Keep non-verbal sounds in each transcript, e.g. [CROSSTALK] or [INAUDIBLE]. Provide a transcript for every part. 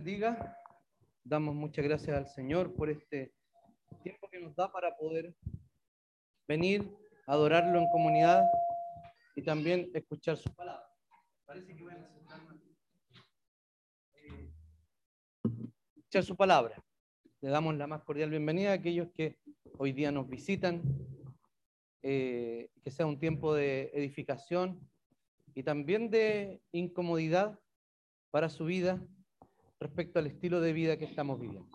bendiga. Damos muchas gracias al Señor por este tiempo que nos da para poder venir adorarlo en comunidad y también escuchar su palabra. Parece que voy a eh, escuchar su palabra. Le damos la más cordial bienvenida a aquellos que hoy día nos visitan. Eh, que sea un tiempo de edificación y también de incomodidad para su vida respecto al estilo de vida que estamos viviendo.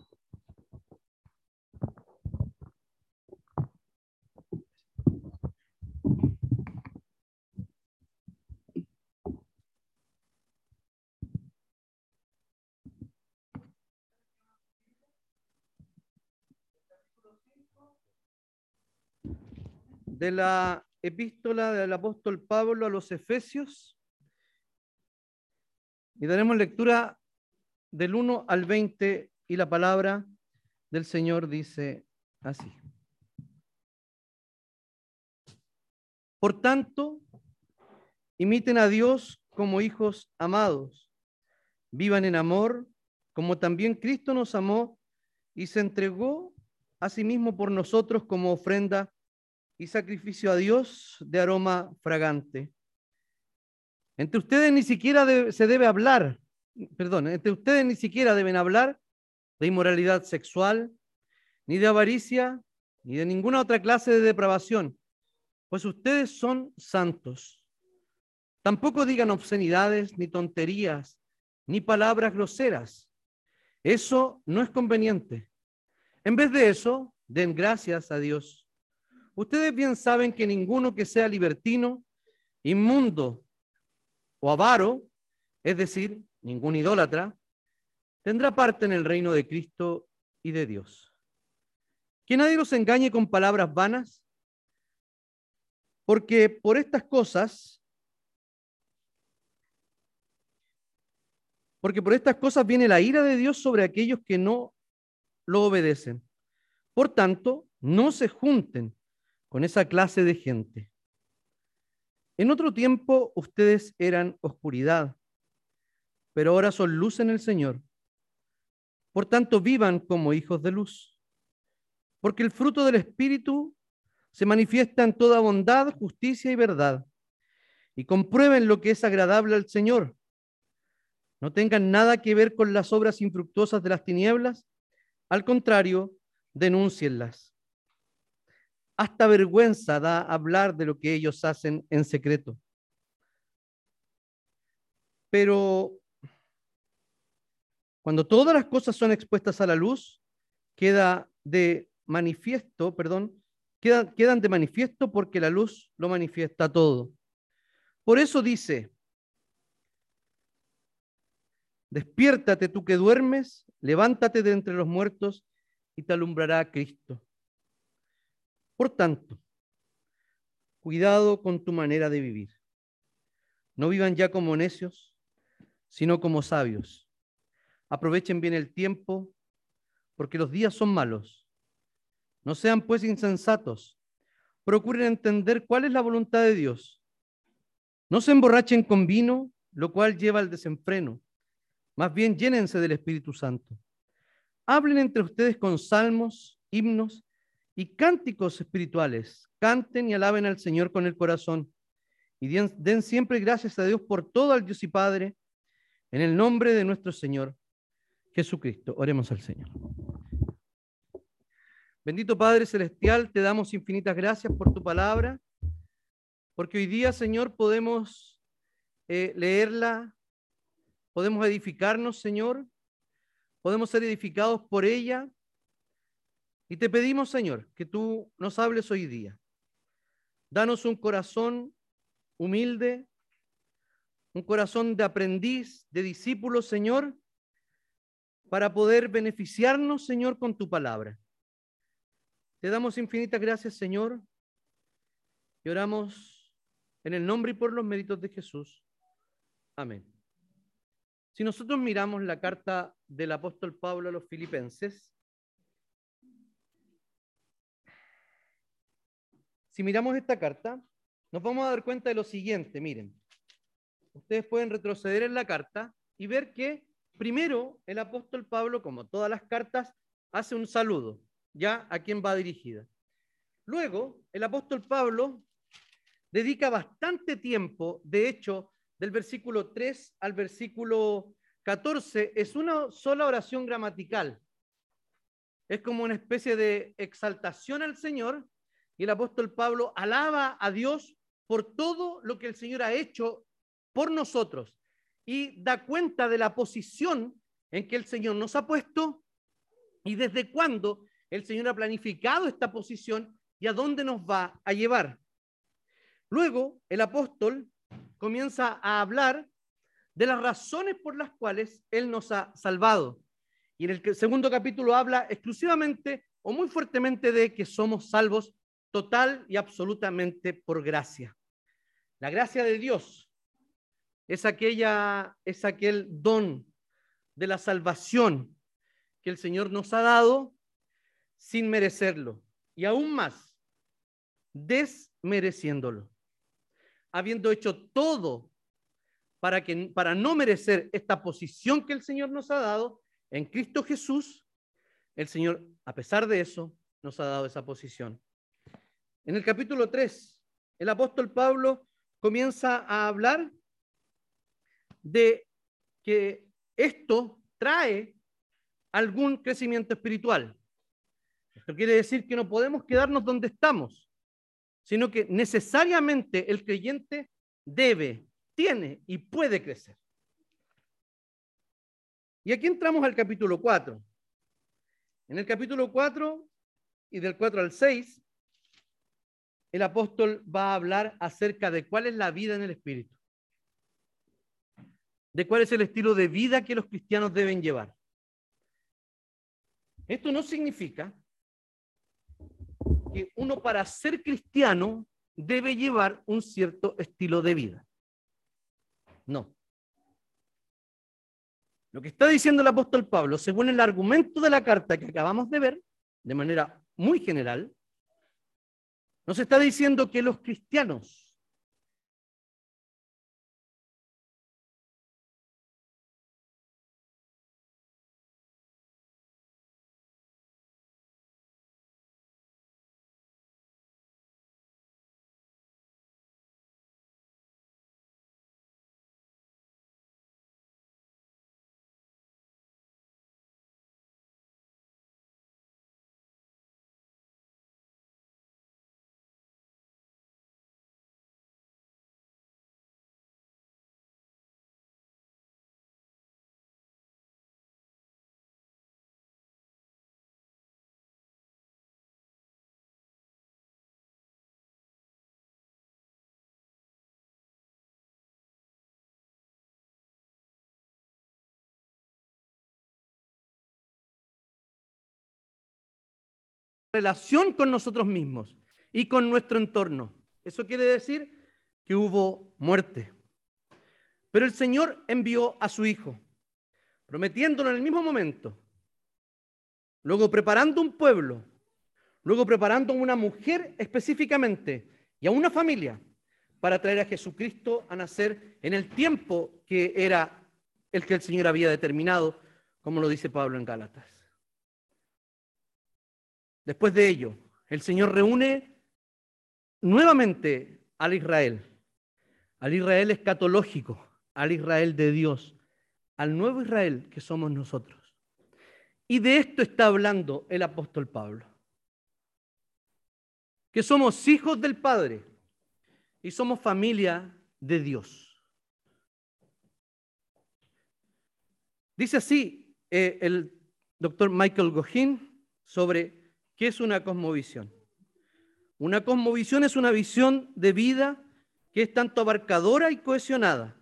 de la epístola del apóstol Pablo a los Efesios y daremos lectura del 1 al 20 y la palabra del Señor dice así. Por tanto, imiten a Dios como hijos amados, vivan en amor, como también Cristo nos amó y se entregó a sí mismo por nosotros como ofrenda y sacrificio a Dios de aroma fragante. Entre ustedes ni siquiera se debe hablar perdón, entre ustedes ni siquiera deben hablar de inmoralidad sexual, ni de avaricia, ni de ninguna otra clase de depravación, pues ustedes son santos. Tampoco digan obscenidades, ni tonterías, ni palabras groseras. Eso no es conveniente. En vez de eso, den gracias a Dios. Ustedes bien saben que ninguno que sea libertino, inmundo o avaro, es decir, ningún idólatra, tendrá parte en el reino de Cristo y de Dios. Que nadie los engañe con palabras vanas, porque por estas cosas, porque por estas cosas viene la ira de Dios sobre aquellos que no lo obedecen. Por tanto, no se junten con esa clase de gente. En otro tiempo ustedes eran oscuridad pero ahora son luz en el Señor. Por tanto, vivan como hijos de luz, porque el fruto del Espíritu se manifiesta en toda bondad, justicia y verdad, y comprueben lo que es agradable al Señor. No tengan nada que ver con las obras infructuosas de las tinieblas, al contrario, denúncienlas. Hasta vergüenza da hablar de lo que ellos hacen en secreto. Pero cuando todas las cosas son expuestas a la luz, queda de manifiesto, perdón, quedan, quedan de manifiesto porque la luz lo manifiesta todo. Por eso dice, despiértate tú que duermes, levántate de entre los muertos y te alumbrará Cristo. Por tanto, cuidado con tu manera de vivir. No vivan ya como necios, sino como sabios Aprovechen bien el tiempo, porque los días son malos. No sean pues insensatos. Procuren entender cuál es la voluntad de Dios. No se emborrachen con vino, lo cual lleva al desenfreno. Más bien llénense del Espíritu Santo. Hablen entre ustedes con salmos, himnos y cánticos espirituales. Canten y alaben al Señor con el corazón. Y den, den siempre gracias a Dios por todo al Dios y Padre, en el nombre de nuestro Señor Jesucristo. Oremos al Señor. Bendito Padre Celestial, te damos infinitas gracias por tu palabra, porque hoy día, Señor, podemos eh, leerla, podemos edificarnos, Señor, podemos ser edificados por ella. Y te pedimos, Señor, que tú nos hables hoy día. Danos un corazón humilde, un corazón de aprendiz, de discípulo, Señor, para poder beneficiarnos, Señor, con tu palabra. Te damos infinitas gracias, Señor, y oramos en el nombre y por los méritos de Jesús. Amén. Si nosotros miramos la carta del apóstol Pablo a los filipenses, si miramos esta carta, nos vamos a dar cuenta de lo siguiente, miren. Ustedes pueden retroceder en la carta y ver que primero el apóstol Pablo, como todas las cartas, hace un saludo, ya a quien va dirigida. Luego, el apóstol Pablo dedica bastante tiempo, de hecho, del versículo 3 al versículo 14, es una sola oración gramatical. Es como una especie de exaltación al Señor y el apóstol Pablo alaba a Dios por todo lo que el Señor ha hecho por nosotros y da cuenta de la posición en que el Señor nos ha puesto y desde cuándo el Señor ha planificado esta posición y a dónde nos va a llevar. Luego, el apóstol comienza a hablar de las razones por las cuales Él nos ha salvado. Y en el segundo capítulo habla exclusivamente o muy fuertemente de que somos salvos total y absolutamente por gracia. La gracia de Dios es, aquella, es aquel don de la salvación que el Señor nos ha dado sin merecerlo. Y aún más, desmereciéndolo. Habiendo hecho todo para, que, para no merecer esta posición que el Señor nos ha dado, en Cristo Jesús, el Señor, a pesar de eso, nos ha dado esa posición. En el capítulo 3, el apóstol Pablo comienza a hablar de que esto trae algún crecimiento espiritual. Esto quiere decir que no podemos quedarnos donde estamos, sino que necesariamente el creyente debe, tiene y puede crecer. Y aquí entramos al capítulo 4. En el capítulo 4 y del 4 al 6, el apóstol va a hablar acerca de cuál es la vida en el Espíritu, de cuál es el estilo de vida que los cristianos deben llevar. Esto no significa que uno para ser cristiano debe llevar un cierto estilo de vida. No. Lo que está diciendo el apóstol Pablo, según el argumento de la carta que acabamos de ver, de manera muy general, nos está diciendo que los cristianos relación con nosotros mismos y con nuestro entorno. Eso quiere decir que hubo muerte. Pero el Señor envió a su Hijo, prometiéndolo en el mismo momento, luego preparando un pueblo, luego preparando una mujer específicamente y a una familia para traer a Jesucristo a nacer en el tiempo que era el que el Señor había determinado, como lo dice Pablo en Gálatas. Después de ello, el Señor reúne nuevamente al Israel, al Israel escatológico, al Israel de Dios, al nuevo Israel que somos nosotros. Y de esto está hablando el apóstol Pablo. Que somos hijos del Padre y somos familia de Dios. Dice así eh, el doctor Michael Gohin sobre ¿Qué es una cosmovisión? Una cosmovisión es una visión de vida que es tanto abarcadora y cohesionada.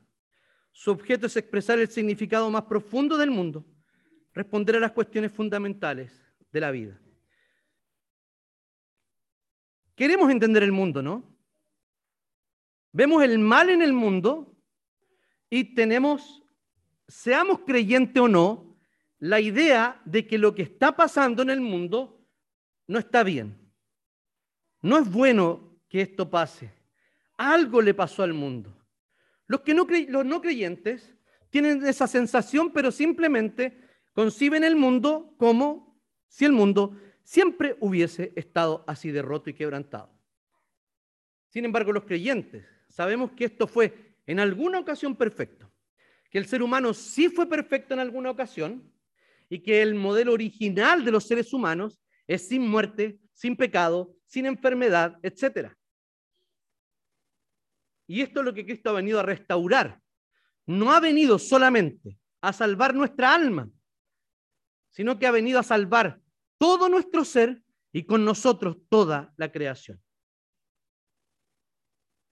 Su objeto es expresar el significado más profundo del mundo, responder a las cuestiones fundamentales de la vida. Queremos entender el mundo, ¿no? Vemos el mal en el mundo y tenemos, seamos creyentes o no, la idea de que lo que está pasando en el mundo no está bien. No es bueno que esto pase. Algo le pasó al mundo. Los, que no, creyentes tienen esa sensación, pero simplemente conciben el mundo como si el mundo siempre hubiese estado así de roto y quebrantado. Sin embargo, los creyentes sabemos que esto fue en alguna ocasión perfecto, que el ser humano sí fue perfecto en alguna ocasión y que el modelo original de los seres humanos es sin muerte, sin pecado, sin enfermedad, etc. Y esto es lo que Cristo ha venido a restaurar. No ha venido solamente a salvar nuestra alma, sino que ha venido a salvar todo nuestro ser y con nosotros toda la creación.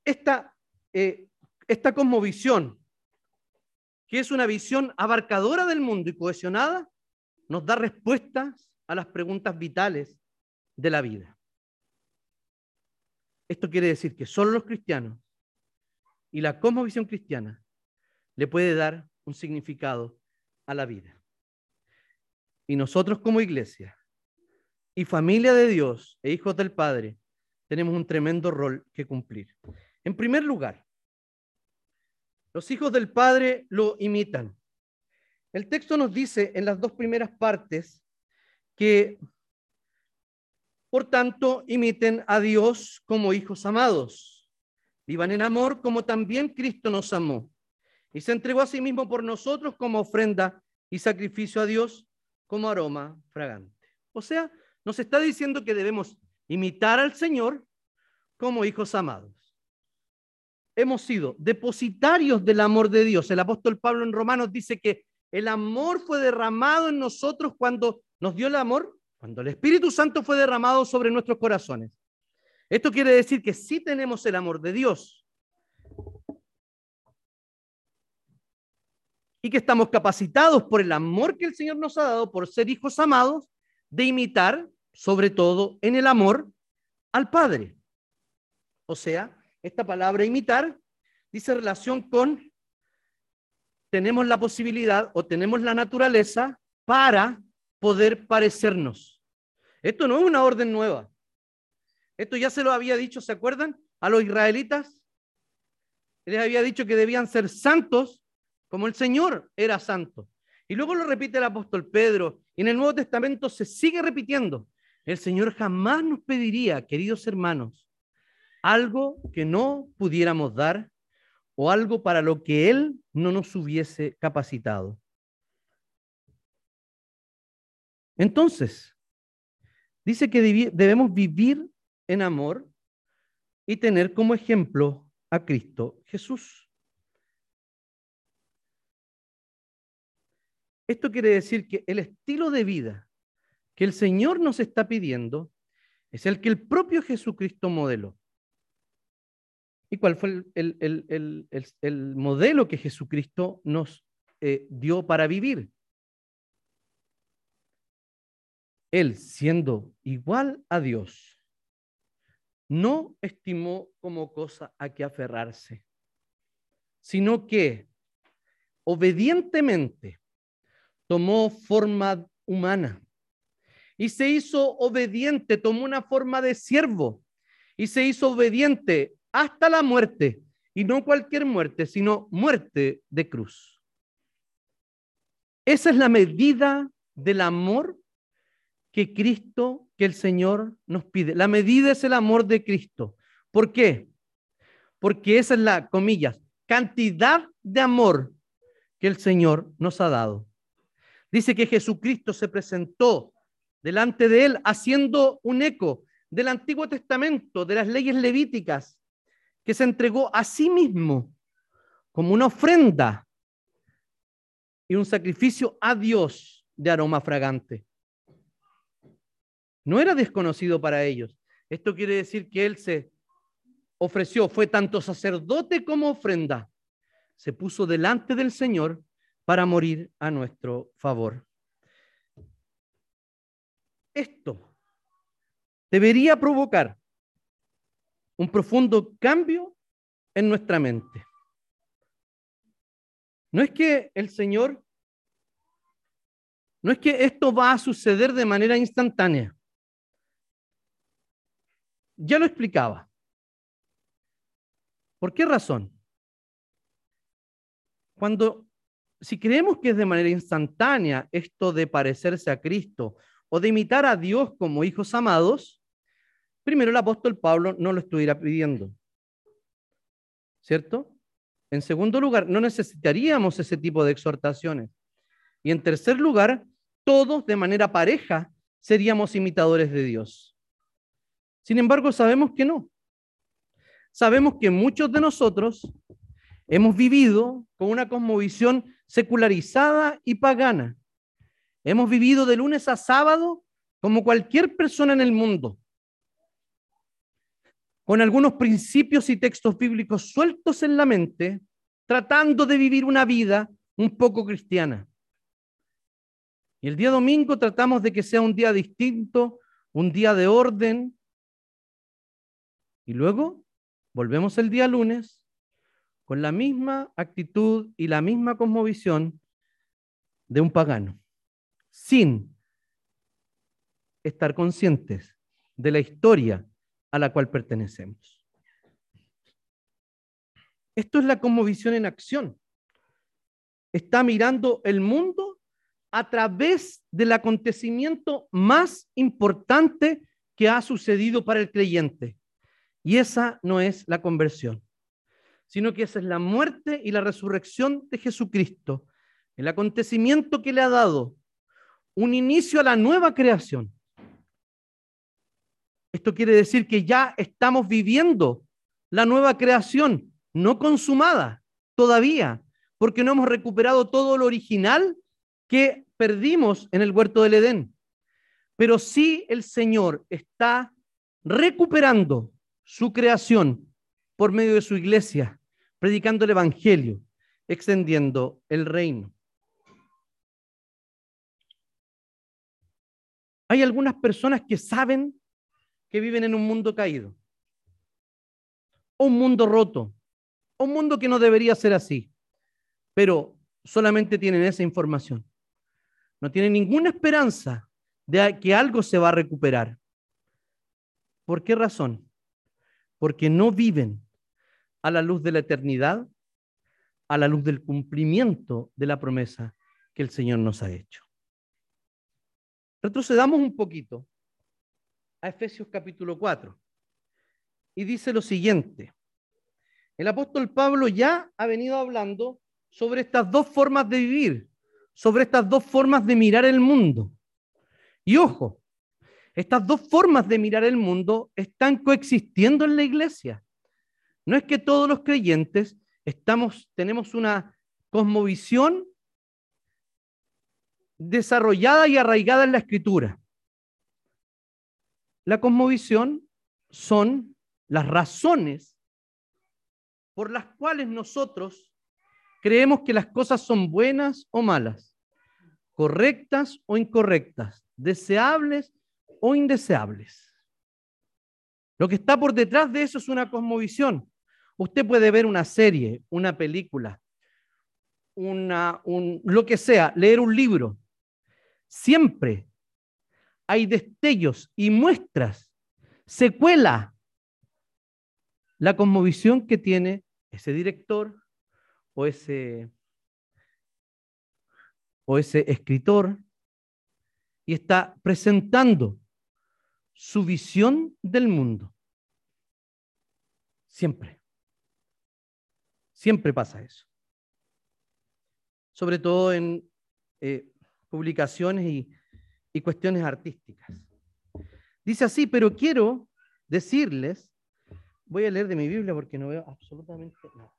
Esta, eh, esta cosmovisión, que es una visión abarcadora del mundo y cohesionada, nos da respuestas a las preguntas vitales de la vida. Esto quiere decir que solo los cristianos y la cosmovisión cristiana le puede dar un significado a la vida. Y nosotros como iglesia y familia de Dios e hijos del Padre tenemos un tremendo rol que cumplir. En primer lugar, los hijos del Padre lo imitan. El texto nos dice en las dos primeras partes que, por tanto, imiten a Dios como hijos amados. Vivan en amor como también Cristo nos amó y se entregó a sí mismo por nosotros como ofrenda y sacrificio a Dios como aroma fragante. O sea, nos está diciendo que debemos imitar al Señor como hijos amados. Hemos sido depositarios del amor de Dios. El apóstol Pablo en Romanos dice que el amor fue derramado en nosotros cuando nos dio el amor, cuando el Espíritu Santo fue derramado sobre nuestros corazones. Esto quiere decir que sí tenemos el amor de Dios. Y que estamos capacitados por el amor que el Señor nos ha dado, por ser hijos amados, de imitar, sobre todo en el amor, al Padre. O sea, esta palabra imitar dice relación con tenemos la posibilidad o tenemos la naturaleza para poder parecernos. Esto no es una orden nueva. Esto ya se lo había dicho, ¿se acuerdan? A los israelitas. Les había dicho que debían ser santos como el Señor era santo. Y luego lo repite el apóstol Pedro. Y en el Nuevo Testamento se sigue repitiendo. El Señor jamás nos pediría, queridos hermanos, algo que no pudiéramos dar o algo para lo que Él no nos hubiese capacitado. Entonces, dice que debemos vivir en amor y tener como ejemplo a Cristo Jesús. Esto quiere decir que el estilo de vida que el Señor nos está pidiendo es el que el propio Jesucristo modeló. ¿Y cuál fue el, modelo que Jesucristo nos eh, dio para vivir? Él, siendo igual a Dios, no estimó como cosa a que aferrarse, sino que obedientemente tomó forma humana y se hizo obediente, tomó una forma de siervo y se hizo obediente hasta la muerte, y no cualquier muerte, sino muerte de cruz. Esa es la medida del amor que Cristo, que el Señor nos pide. La medida es el amor de Cristo. ¿Por qué? Porque esa es la, comillas, cantidad de amor que el Señor nos ha dado. Dice que Jesucristo se presentó delante de él haciendo un eco del Antiguo Testamento, de las leyes levíticas, que se entregó a sí mismo como una ofrenda y un sacrificio a Dios de aroma fragante. No era desconocido para ellos. Esto quiere decir que Él se ofreció, fue tanto sacerdote como ofrenda. Se puso delante del Señor para morir a nuestro favor. Esto debería provocar un profundo cambio en nuestra mente. No es que el Señor, no es que esto va a suceder de manera instantánea. Ya lo explicaba. ¿Por qué razón? Cuando si creemos que es de manera instantánea esto de parecerse a Cristo o de imitar a Dios como hijos amados, primero el apóstol Pablo no lo estuviera pidiendo. ¿Cierto? En segundo lugar, no necesitaríamos ese tipo de exhortaciones. Y en tercer lugar, todos de manera pareja seríamos imitadores de Dios. Sin embargo, sabemos que no. Sabemos que muchos de nosotros hemos vivido con una cosmovisión secularizada y pagana. Hemos vivido de lunes a sábado como cualquier persona en el mundo, con algunos principios y textos bíblicos sueltos en la mente, tratando de vivir una vida un poco cristiana. Y el día domingo tratamos de que sea un día distinto, un día de orden. Y luego volvemos el día lunes con la misma actitud y la misma cosmovisión de un pagano, sin estar conscientes de la historia a la cual pertenecemos. Esto es la cosmovisión en acción. Está mirando el mundo a través del acontecimiento más importante que ha sucedido para el creyente. Y esa no es la conversión, sino que esa es la muerte y la resurrección de Jesucristo, el acontecimiento que le ha dado un inicio a la nueva creación. Esto quiere decir que ya estamos viviendo la nueva creación, no consumada todavía, porque no hemos recuperado todo lo original que perdimos en el huerto del Edén. Pero sí el Señor está recuperando su creación por medio de su iglesia, predicando el Evangelio, extendiendo el reino. Hay algunas personas que saben que viven en un mundo caído, un mundo roto, un mundo que no debería ser así, pero solamente tienen esa información no tienen ninguna esperanza de que algo se va a recuperar. ¿Por qué razón? Porque no viven a la luz de la eternidad, a la luz del cumplimiento de la promesa que el Señor nos ha hecho. Retrocedamos un poquito a Efesios capítulo 4 y dice lo siguiente. El apóstol Pablo ya ha venido hablando sobre estas dos formas de vivir, sobre estas dos formas de mirar el mundo. Y ojo, estas dos formas de mirar el mundo están coexistiendo en la iglesia. No es que todos los creyentes tenemos una cosmovisión desarrollada y arraigada en la escritura. La cosmovisión son las razones por las cuales nosotros creemos que las cosas son buenas o malas, correctas o incorrectas, deseables o indeseables. Lo que está por detrás de eso es una cosmovisión. Usted puede ver una serie, una película, una, un, lo que sea, leer un libro. Siempre hay destellos y muestras, secuela la cosmovisión que tiene ese director, o ese, o ese escritor y está presentando su visión del mundo. Siempre. Siempre pasa eso. Sobre todo en eh, publicaciones y, y cuestiones artísticas. Dice así, pero quiero decirles, voy a leer de mi Biblia porque no veo absolutamente nada.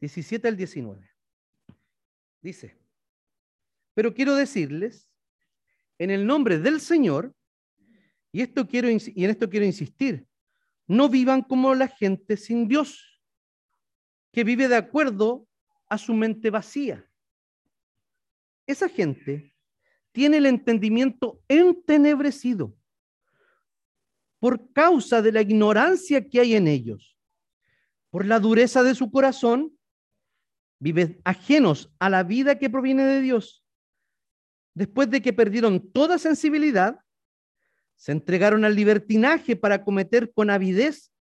17 al 19. Dice, pero quiero decirles, en el nombre del Señor, y, esto quiero, y en esto quiero insistir, no vivan como la gente sin Dios, que vive de acuerdo a su mente vacía. Esa gente tiene el entendimiento entenebrecido por causa de la ignorancia que hay en ellos, por la dureza de su corazón viven ajenos a la vida que proviene de Dios. Después de que perdieron toda sensibilidad, se entregaron al libertinaje para cometer con avidez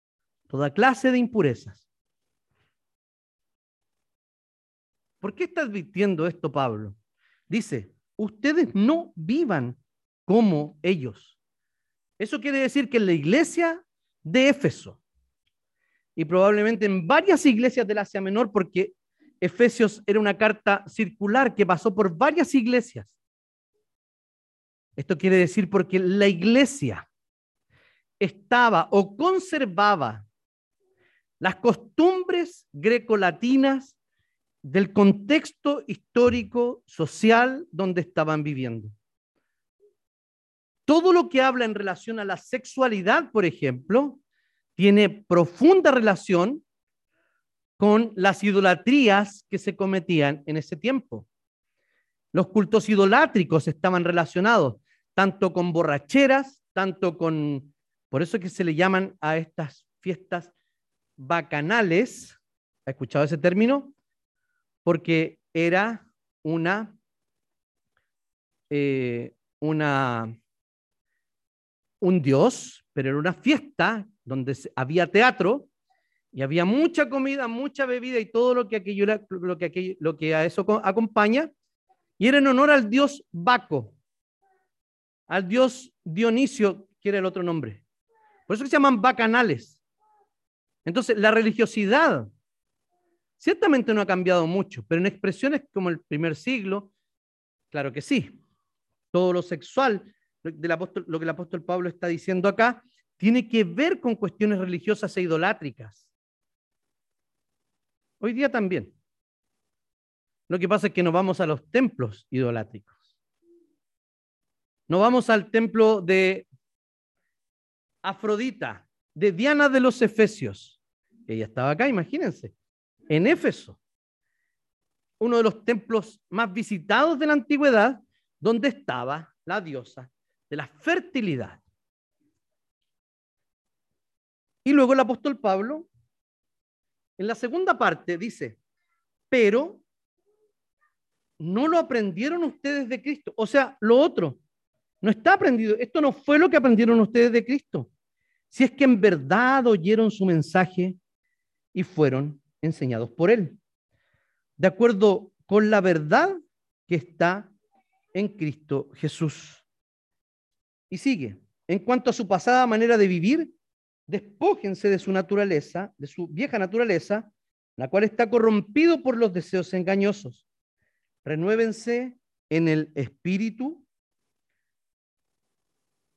toda clase de impurezas. ¿Por qué está advirtiendo esto Pablo? Dice, ustedes no vivan como ellos. Eso quiere decir que en la iglesia de Éfeso, y probablemente en varias iglesias del Asia Menor, porque Efesios era una carta circular que pasó por varias iglesias. Esto quiere decir porque la iglesia estaba o conservaba las costumbres grecolatinas del contexto histórico, social donde estaban viviendo. Todo lo que habla en relación a la sexualidad, por ejemplo, tiene profunda relación con las idolatrías que se cometían en ese tiempo. Los cultos idolátricos estaban relacionados tanto con borracheras, tanto con, por eso que se le llaman a estas fiestas bacanales, ¿ha escuchado ese término? Porque era una, eh, una, un dios, pero era una fiesta donde había teatro y había mucha comida, mucha bebida y todo lo que, aquello, lo que, lo que a eso acompaña, y era en honor al dios Baco, al dios Dionisio, que era el otro nombre. Por eso se llaman bacanales. Entonces, la religiosidad ciertamente no ha cambiado mucho, pero en expresiones como el primer siglo, claro que sí. Todo lo sexual, del apóstol, lo que el apóstol Pablo está diciendo acá, tiene que ver con cuestiones religiosas e idolátricas. Hoy día también. Lo que pasa es que no vamos a los templos idolátricos. No vamos al templo de Afrodita, de Diana de los Efesios. Ella estaba acá, imagínense, en Éfeso. Uno de los templos más visitados de la antigüedad, donde estaba la diosa de la fertilidad. Y luego el apóstol Pablo en la segunda parte dice, pero no lo aprendieron ustedes de Cristo. O sea, lo otro, no está aprendido. Esto no fue lo que aprendieron ustedes de Cristo. Si es que en verdad oyeron su mensaje y fueron enseñados por él. De acuerdo con la verdad que está en Cristo Jesús. Y sigue. En cuanto a su pasada manera de vivir, despójense de su naturaleza, de su vieja naturaleza, la cual está corrompido por los deseos engañosos. Renuévense en el espíritu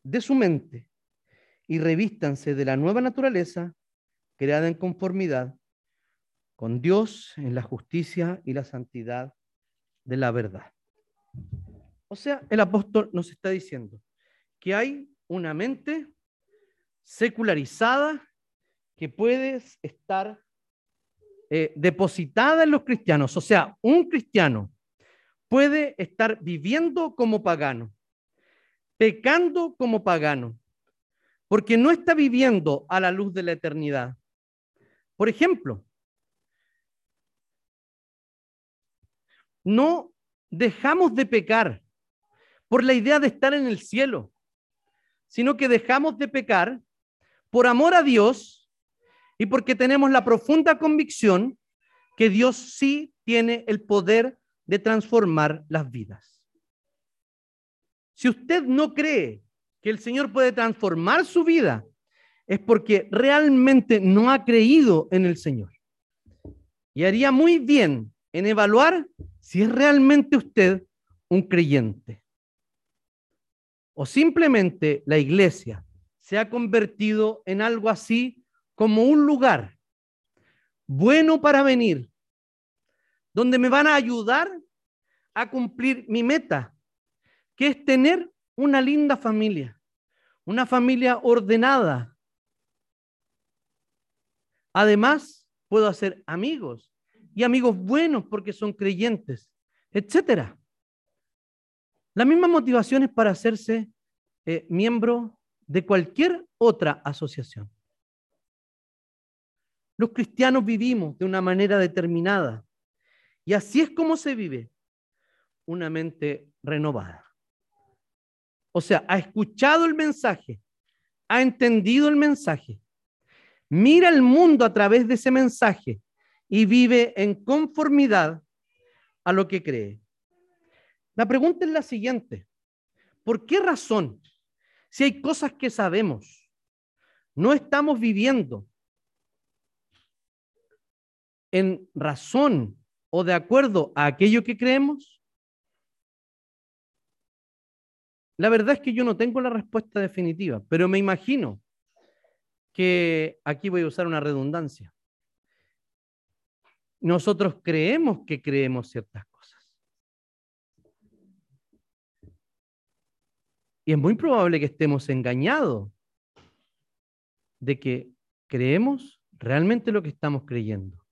de su mente y revístanse de la nueva naturaleza creada en conformidad con Dios en la justicia y la santidad de la verdad. O sea, el apóstol nos está diciendo que hay una mente secularizada que puede estar eh, depositada en los cristianos. O sea, un cristiano puede estar viviendo como pagano, pecando como pagano, porque no está viviendo a la luz de la eternidad. Por ejemplo, no dejamos de pecar por la idea de estar en el cielo, sino que dejamos de pecar por amor a Dios y porque tenemos la profunda convicción que Dios sí tiene el poder de transformar las vidas. Si usted no cree que el Señor puede transformar su vida, es porque realmente no ha creído en el Señor. Y haría muy bien en evaluar si es realmente usted un creyente. O simplemente la iglesia se ha convertido en algo así como un lugar bueno para venir, donde me van a ayudar a cumplir mi meta, que es tener una linda familia, una familia ordenada. Además, puedo hacer amigos y amigos buenos porque son creyentes, etcétera. La misma motivación es para hacerse eh, miembro de cualquier otra asociación. Los cristianos vivimos de una manera determinada y así es como se vive una mente renovada. O sea, ha escuchado el mensaje, ha entendido el mensaje, mira el mundo a través de ese mensaje y vive en conformidad a lo que cree. La pregunta es la siguiente. ¿Por qué razón, si hay cosas que sabemos, no estamos viviendo en razón o de acuerdo a aquello que creemos? La verdad es que yo no tengo la respuesta definitiva, pero me imagino que aquí voy a usar una redundancia. Nosotros creemos que creemos ciertas cosas. Y es muy probable que estemos engañados de que creemos realmente lo que estamos creyendo.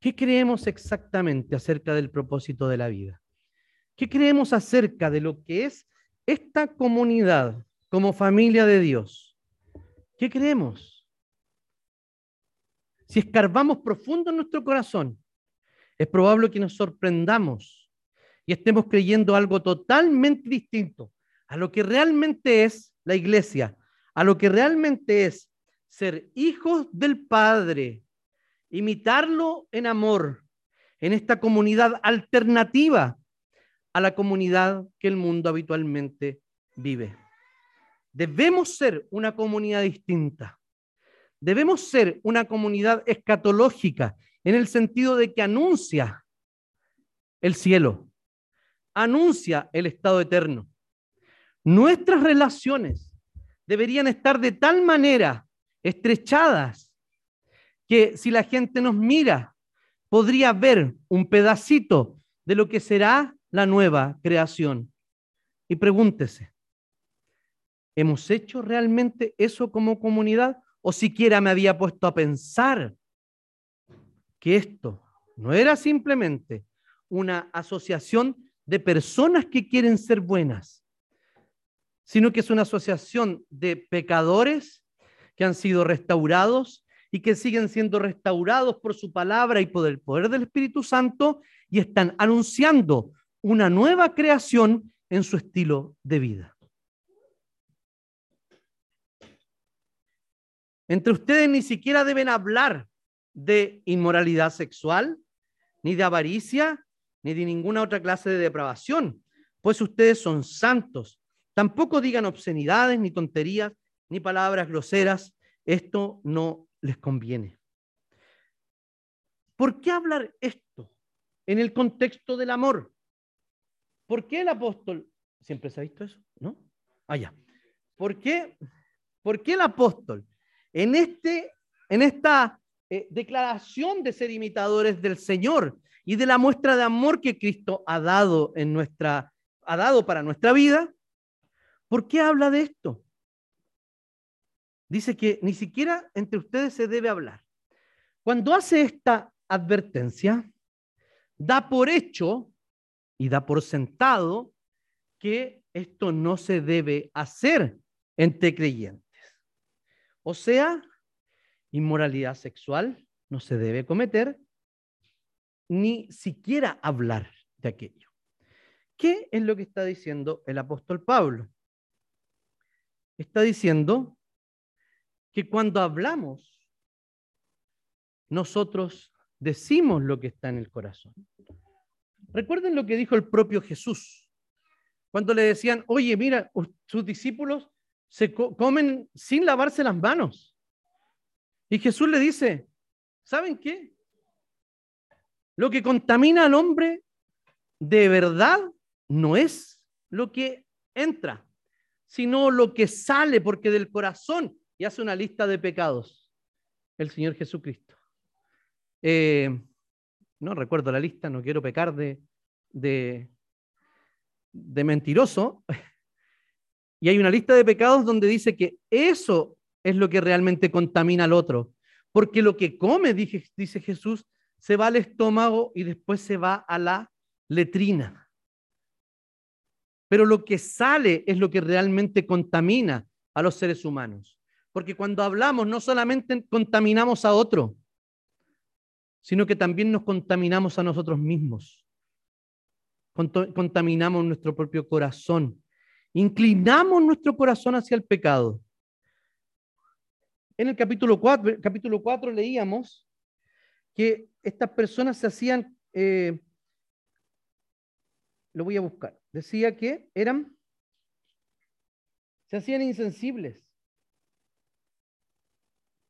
¿Qué creemos exactamente acerca del propósito de la vida? ¿Qué creemos acerca de lo que es esta comunidad como familia de Dios? ¿Qué creemos? Si escarbamos profundo en nuestro corazón, es probable que nos sorprendamos y estemos creyendo algo totalmente distinto a lo que realmente es la iglesia, a lo que realmente es ser hijos del Padre, imitarlo en amor, en esta comunidad alternativa a la comunidad que el mundo habitualmente vive. Debemos ser una comunidad distinta. Debemos ser una comunidad escatológica en el sentido de que anuncia el cielo, anuncia el estado eterno. Nuestras relaciones deberían estar de tal manera estrechadas que si la gente nos mira, podría ver un pedacito de lo que será la nueva creación. Y pregúntese, ¿hemos hecho realmente eso como comunidad? ¿O siquiera me había puesto a pensar que esto no era simplemente una asociación de personas que quieren ser buenas, sino que es una asociación de pecadores que han sido restaurados y que siguen siendo restaurados por su palabra y por el poder del Espíritu Santo y están anunciando una nueva creación en su estilo de vida. Entre ustedes ni siquiera deben hablar de inmoralidad sexual, ni de avaricia, ni de ninguna otra clase de depravación, pues ustedes son santos. Tampoco digan obscenidades, ni tonterías, ni palabras groseras. Esto no les conviene. ¿Por qué hablar esto en el contexto del amor? ¿Por qué el apóstol, siempre se ha visto eso? ¿No? Allá. Ah, ¿Por qué, ¿Por qué el apóstol en, este, en esta eh, declaración de ser imitadores del Señor y de la muestra de amor que Cristo ha dado en nuestra ha dado para nuestra vida, ¿por qué habla de esto? dice que ni siquiera entre ustedes se debe hablar. Cuando hace esta advertencia, da por hecho y da por sentado que esto no se debe hacer entre creyentes. O sea, inmoralidad sexual no se debe cometer, ni siquiera hablar de aquello. ¿Qué es lo que está diciendo el apóstol Pablo? Está diciendo que cuando hablamos, nosotros decimos lo que está en el corazón. Recuerden lo que dijo el propio Jesús, cuando le decían, oye, mira, sus discípulos se comen sin lavarse las manos. Y Jesús le dice, ¿saben qué? Lo que contamina al hombre de verdad no es lo que entra, sino lo que sale, porque del corazón y hace una lista de pecados, el Señor Jesucristo. Eh, no recuerdo la lista, no quiero pecar de, de, mentiroso. [LAUGHS] Y hay una lista de pecados donde dice que eso es lo que realmente contamina al otro. Porque lo que come, dice Jesús, se va al estómago y después se va a la letrina. Pero lo que sale es lo que realmente contamina a los seres humanos. Porque cuando hablamos no solamente contaminamos a otro, sino que también nos contaminamos a nosotros mismos. Contaminamos nuestro propio corazón. Inclinamos nuestro corazón hacia el pecado. En el capítulo 4, capítulo 4 leíamos que estas personas se hacían, eh, lo voy a buscar. Decía que eran, se hacían insensibles.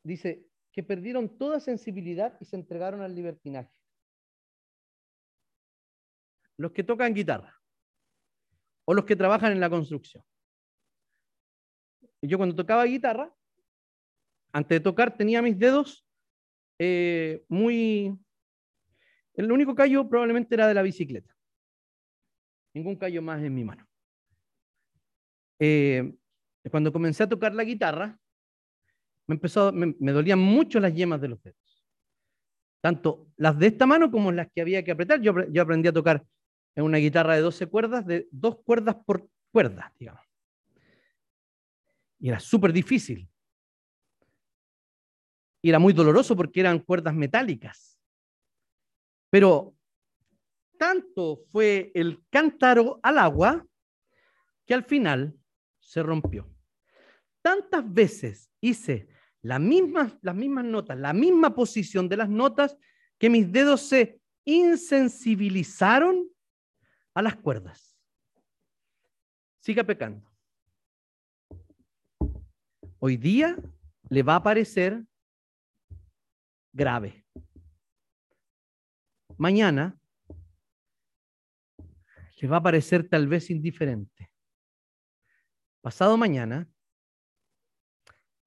Dice que perdieron toda sensibilidad y se entregaron al libertinaje. Los que tocan guitarra o los que trabajan en la construcción. Yo cuando tocaba guitarra, antes de tocar tenía mis dedos eh, muy... El único callo probablemente era de la bicicleta. Ningún callo más en mi mano. Eh, cuando comencé a tocar la guitarra, me, empezó, me, dolían mucho las yemas de los dedos. Tanto las de esta mano como las que había que apretar. Yo, yo aprendí a tocar en una guitarra de 12 cuerdas, de dos cuerdas por cuerda, digamos. Y era súper difícil. Y era muy doloroso porque eran cuerdas metálicas. Pero tanto fue el cántaro al agua que al final se rompió. Tantas veces hice las mismas, las mismas notas, la misma posición de las notas, que mis dedos se insensibilizaron a las cuerdas. Siga pecando. Hoy día le va a parecer grave. Mañana le va a parecer tal vez indiferente. Pasado mañana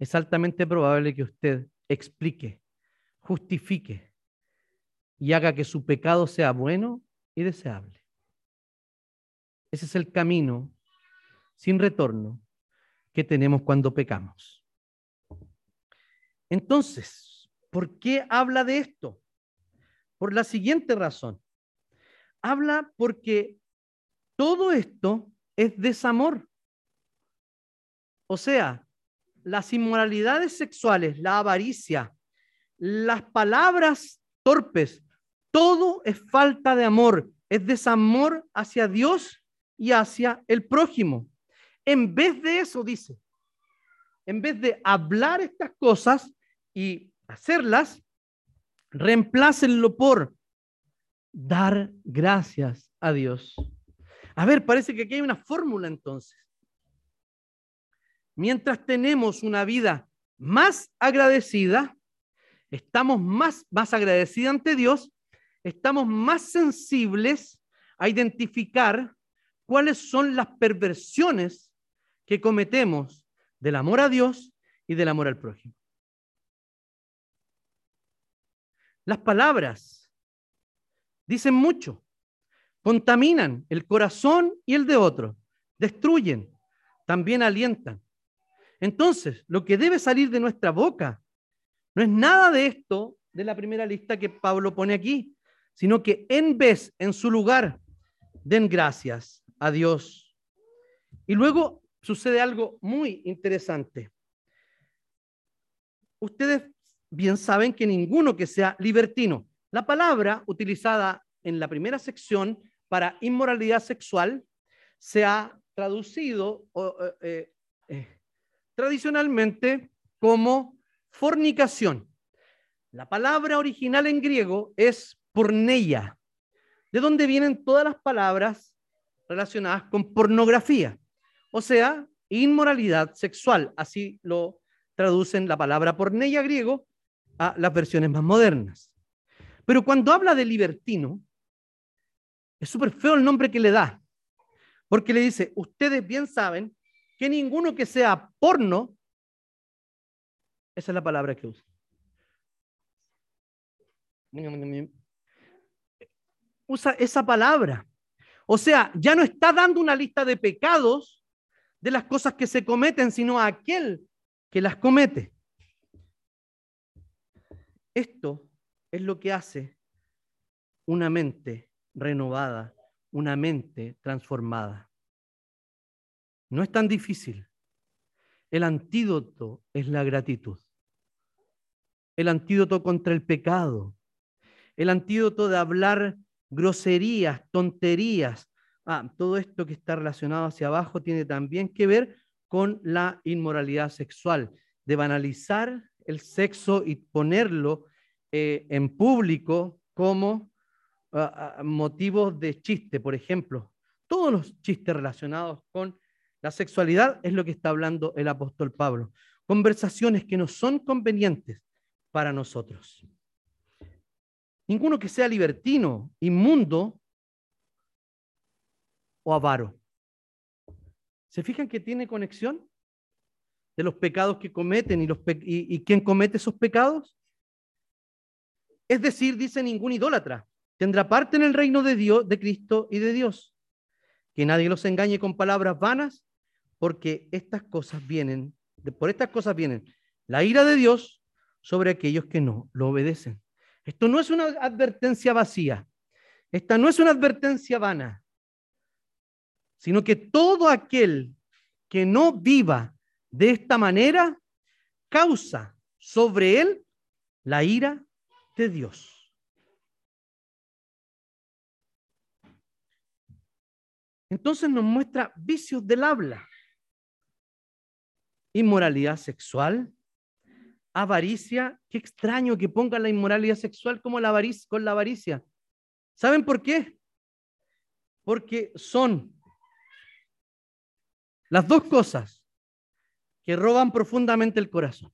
es altamente probable que usted explique, justifique y haga que su pecado sea bueno y deseable. Ese es el camino sin retorno que tenemos cuando pecamos. Entonces, ¿por qué habla de esto? Por la siguiente razón. Habla porque todo esto es desamor. O sea, las inmoralidades sexuales, la avaricia, las palabras torpes, todo es falta de amor, es desamor hacia Dios y hacia el prójimo. En vez de eso, dice, en vez de hablar estas cosas y hacerlas, reemplácenlo por dar gracias a Dios. A ver, parece que aquí hay una fórmula entonces. Mientras tenemos una vida más agradecida, estamos más, más agradecidos ante Dios, estamos más sensibles a identificar cuáles son las perversiones que cometemos del amor a Dios y del amor al prójimo. Las palabras dicen mucho, contaminan el corazón y el de otro, destruyen, también alientan. Entonces, lo que debe salir de nuestra boca no es nada de esto de la primera lista que Pablo pone aquí, sino que en vez, en su lugar, den gracias a Dios. Y luego sucede algo muy interesante. Ustedes bien saben que ninguno que sea libertino, la palabra utilizada en la primera sección para inmoralidad sexual se ha traducido eh, eh, tradicionalmente como fornicación. La palabra original en griego es porneia, de donde vienen todas las palabras relacionadas con pornografía o sea, inmoralidad sexual. Así lo traducen la palabra porneia griego a las versiones más modernas. Pero cuando habla de libertino, es súper feo el nombre que le da, porque le dice, ustedes bien saben que ninguno que sea porno, esa es la palabra que usa. Usa esa palabra. O sea, ya no está dando una lista de pecados, de las cosas que se cometen, sino a aquel que las comete. Esto es lo que hace una mente renovada, una mente transformada. No es tan difícil. El antídoto es la gratitud. El antídoto contra el pecado. El antídoto de hablar groserías, tonterías, ah, todo esto que está relacionado hacia abajo tiene también que ver con la inmoralidad sexual, de banalizar el sexo y ponerlo eh, en público como ah, motivos de chiste. Por ejemplo, todos los chistes relacionados con la sexualidad es lo que está hablando el apóstol Pablo. Conversaciones que no son convenientes para nosotros. Ninguno que sea libertino, inmundo o avaro. ¿Se fijan que tiene conexión de los pecados que cometen y, los y, quién comete esos pecados? Es decir, dice ningún idólatra tendrá parte en el reino de Dios, de Cristo y de Dios. Que nadie los engañe con palabras vanas, porque estas cosas vienen, por estas cosas vienen la ira de Dios sobre aquellos que no lo obedecen. Esto no es una advertencia vacía. Esta no es una advertencia vana, sino que todo aquel que no viva de esta manera causa sobre él la ira de Dios. Entonces nos muestra vicios del habla, inmoralidad sexual, avaricia. Qué extraño que ponga la inmoralidad sexual como la avaricia, con la avaricia. ¿Saben por qué? Porque son las dos cosas que roban profundamente el corazón.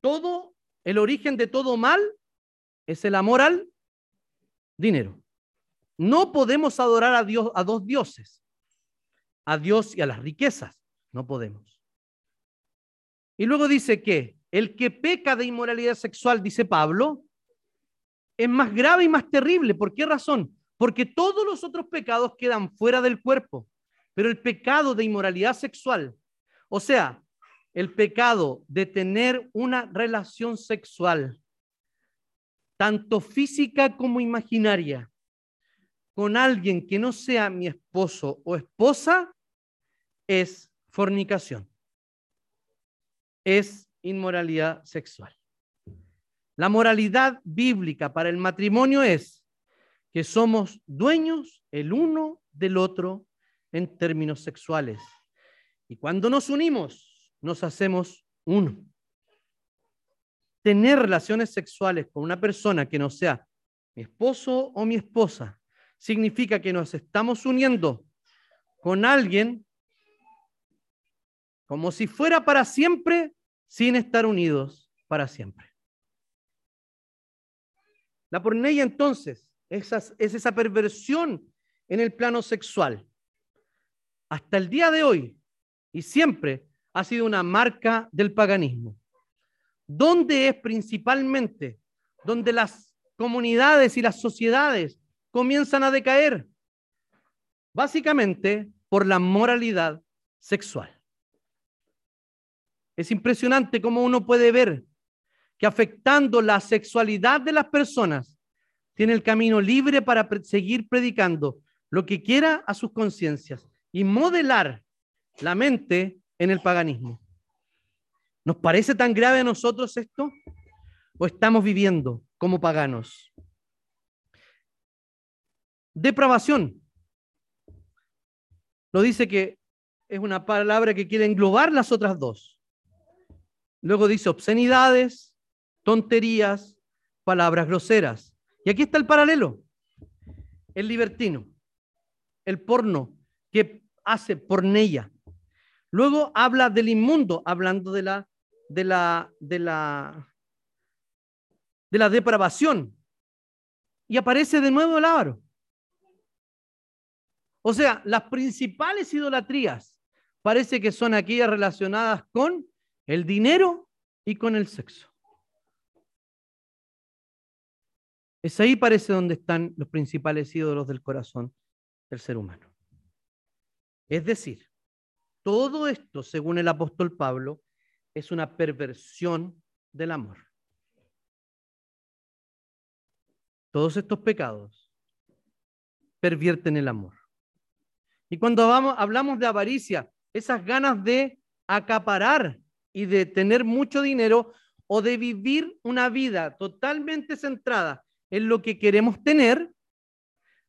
Todo, el origen de todo mal es el amor al dinero. No podemos adorar a Dios a dos dioses, a Dios y a las riquezas. No podemos. Y luego dice que el que peca de inmoralidad sexual, dice Pablo, es más grave y más terrible. ¿Por qué razón? Porque todos los otros pecados quedan fuera del cuerpo, pero el pecado de inmoralidad sexual, o sea, el pecado de tener una relación sexual tanto física como imaginaria, con alguien que no sea mi esposo o esposa, es fornicación. Es inmoralidad sexual. La moralidad bíblica para el matrimonio es que somos dueños el uno del otro en términos sexuales. Y cuando nos unimos, nos hacemos uno tener relaciones sexuales con una persona que no sea mi esposo o mi esposa, significa que nos estamos uniendo con alguien como si fuera para siempre sin estar unidos para siempre. La porneia entonces es, es esa perversión en el plano sexual. Hasta el día de hoy y siempre ha sido una marca del paganismo. ¿Dónde es principalmente? Donde las comunidades y las sociedades comienzan a decaer. Básicamente por la moralidad sexual. Es impresionante cómo uno puede ver que afectando la sexualidad de las personas, tiene el camino libre para seguir predicando lo que quiera a sus conciencias y modelar la mente en el paganismo. ¿Nos parece tan grave a nosotros esto? ¿O estamos viviendo como paganos? Depravación. Lo dice que es una palabra que quiere englobar las otras dos. Luego dice obscenidades, tonterías, palabras groseras. Y aquí está el paralelo. El libertino, el porno que hace pornella. Luego habla del inmundo, hablando de la de la, de la, de la depravación. Y aparece de nuevo el aro. O sea, las principales idolatrías parece que son aquellas relacionadas con el dinero y con el sexo. Es ahí parece donde están los principales ídolos del corazón del ser humano. Es decir, todo esto, según el apóstol Pablo, es una perversión del amor. Todos estos pecados pervierten el amor. Y cuando hablamos de avaricia, esas ganas de acaparar y de tener mucho dinero o de vivir una vida totalmente centrada en lo que queremos tener,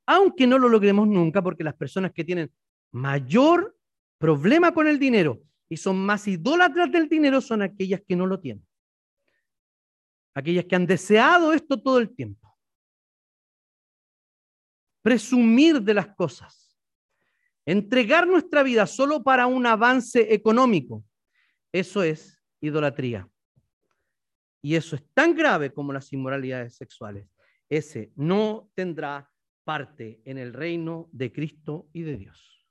aunque no lo logremos nunca, porque las personas que tienen mayor problema con el dinero y son más idólatras del dinero son aquellas que no lo tienen. Aquellas que han deseado esto todo el tiempo. presumir de las cosas, entregar nuestra vida solo para un avance económico, eso es idolatría. Y eso es tan grave como las inmoralidades sexuales. Ese no tendrá parte en el reino de Cristo y de Dios.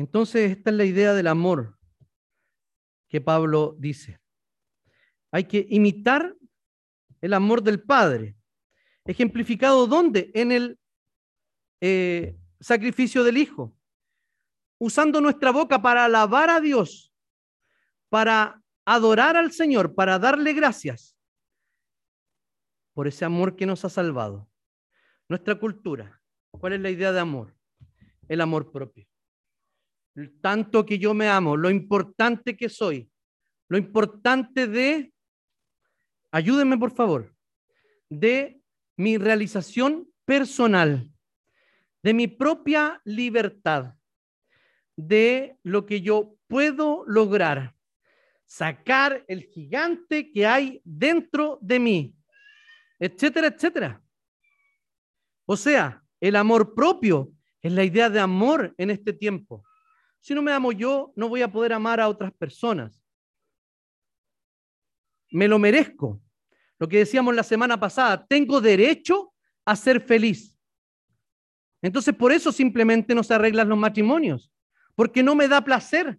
Entonces, esta es la idea del amor que Pablo dice. Hay que imitar el amor del Padre. Ejemplificado ¿dónde? En el eh, sacrificio del Hijo. Usando nuestra boca para alabar a Dios, para adorar al Señor, para darle gracias por ese amor que nos ha salvado. Nuestra cultura, ¿cuál es la idea de amor? El amor propio tanto que yo me amo, lo importante que soy, lo importante de, ayúdenme por favor, de mi realización personal, de mi propia libertad, de lo que yo puedo lograr, sacar el gigante que hay dentro de mí, etcétera, etcétera. O sea, el amor propio es la idea de amor en este tiempo. Si no me amo yo, no voy a poder amar a otras personas. Me lo merezco. Lo que decíamos la semana pasada, tengo derecho a ser feliz. Entonces, por eso simplemente no se arreglan los matrimonios, porque no me da placer,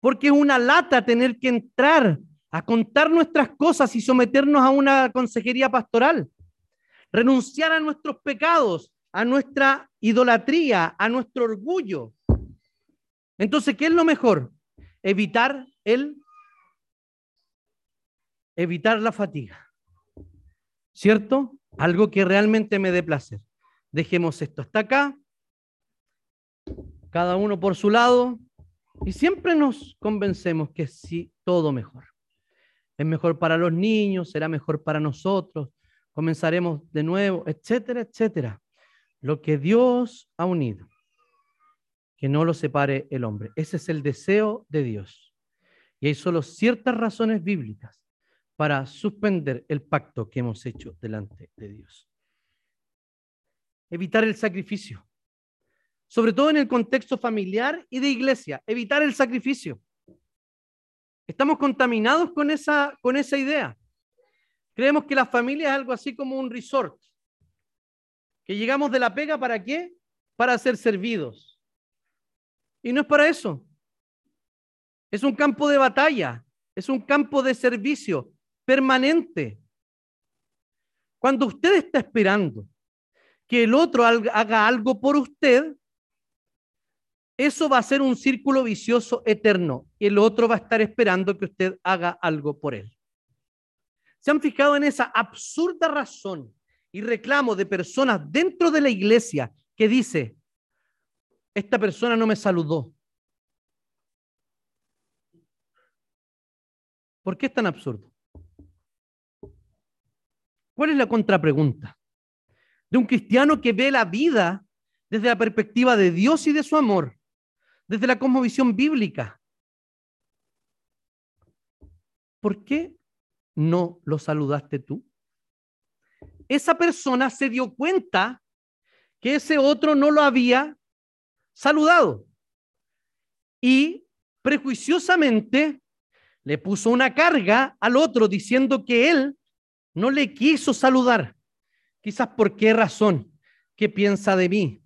porque es una lata tener que entrar a contar nuestras cosas y someternos a una consejería pastoral, renunciar a nuestros pecados, a nuestra idolatría, a nuestro orgullo, entonces, ¿qué es lo mejor? Evitar el evitar la fatiga. ¿Cierto? Algo que realmente me dé placer. Dejemos esto hasta acá. Cada uno por su lado. Y siempre nos convencemos que sí, todo mejor. Es mejor para los niños, será mejor para nosotros. Comenzaremos de nuevo, etcétera, etcétera. Lo que Dios ha unido que no lo separe el hombre. Ese es el deseo de Dios. Y hay solo ciertas razones bíblicas para suspender el pacto que hemos hecho delante de Dios. Evitar el sacrificio, sobre todo en el contexto familiar y de iglesia, evitar el sacrificio. Estamos contaminados con esa, con esa idea. Creemos que la familia es algo así como un resort, que llegamos de la pega para qué? Para ser servidos y no es para eso. Es un campo de batalla, es un campo de servicio permanente. Cuando usted está esperando que el otro haga algo por usted, eso va a ser un círculo vicioso eterno. Y el otro va a estar esperando que usted haga algo por él. ¿Se han fijado en esa absurda razón y reclamo de personas dentro de la iglesia que dice, esta persona no me saludó. ¿Por qué es tan absurdo? ¿Cuál es la contrapregunta? De un cristiano que ve la vida desde la perspectiva de Dios y de su amor, desde la cosmovisión bíblica. ¿Por qué no lo saludaste tú? Esa persona se dio cuenta que ese otro no lo había saludado. Y prejuiciosamente le puso una carga al otro diciendo que él no le quiso saludar. Quizás por qué razón, qué piensa de mí.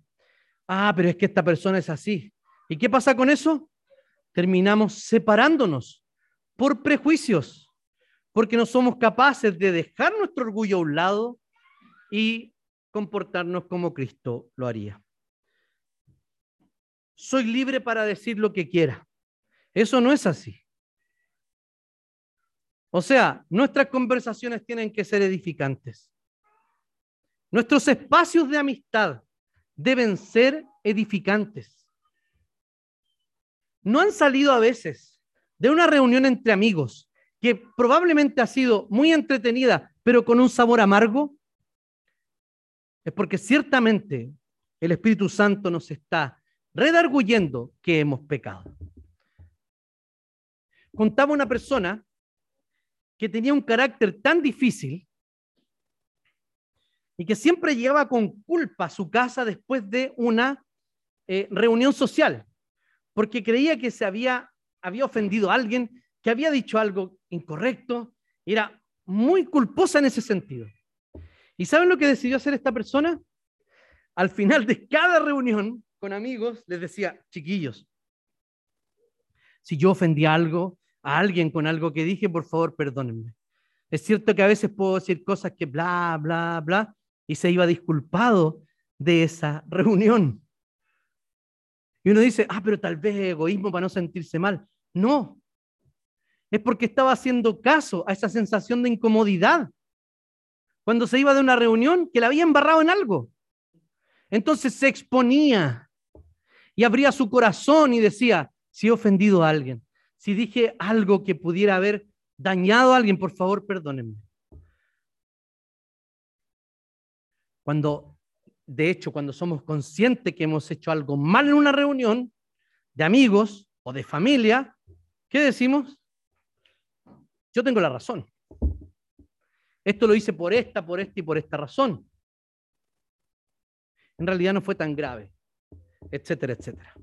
Ah, pero es que esta persona es así. ¿Y qué pasa con eso? Terminamos separándonos por prejuicios, porque no somos capaces de dejar nuestro orgullo a un lado y comportarnos como Cristo lo haría soy libre para decir lo que quiera. Eso no es así. O sea, nuestras conversaciones tienen que ser edificantes. Nuestros espacios de amistad deben ser edificantes. ¿No han salido a veces de una reunión entre amigos que probablemente ha sido muy entretenida, pero con un sabor amargo? Es porque ciertamente el Espíritu Santo nos está redarguyendo que hemos pecado. Contaba una persona que tenía un carácter tan difícil y que siempre llegaba con culpa a su casa después de una eh, reunión social, porque creía que se había, había ofendido a alguien, que había dicho algo incorrecto, era muy culposa en ese sentido. ¿Y saben lo que decidió hacer esta persona? Al final de cada reunión con amigos, les decía, chiquillos, si yo ofendí algo, a alguien con algo que dije, por favor, perdónenme. Es cierto que a veces puedo decir cosas que bla, bla, bla, y se iba disculpado de esa reunión. Y uno dice, ah, pero tal vez egoísmo para no sentirse mal. No, es porque estaba haciendo caso a esa sensación de incomodidad cuando se iba de una reunión que la había embarrado en algo. Entonces se exponía y abría su corazón y decía, si he ofendido a alguien, si dije algo que pudiera haber dañado a alguien, por favor, perdónenme. Cuando, de hecho, cuando somos conscientes que hemos hecho algo mal en una reunión de amigos o de familia, ¿qué decimos? Yo tengo la razón. Esto lo hice por esta, por esta y por esta razón. En realidad no fue tan grave, etcétera, etcétera.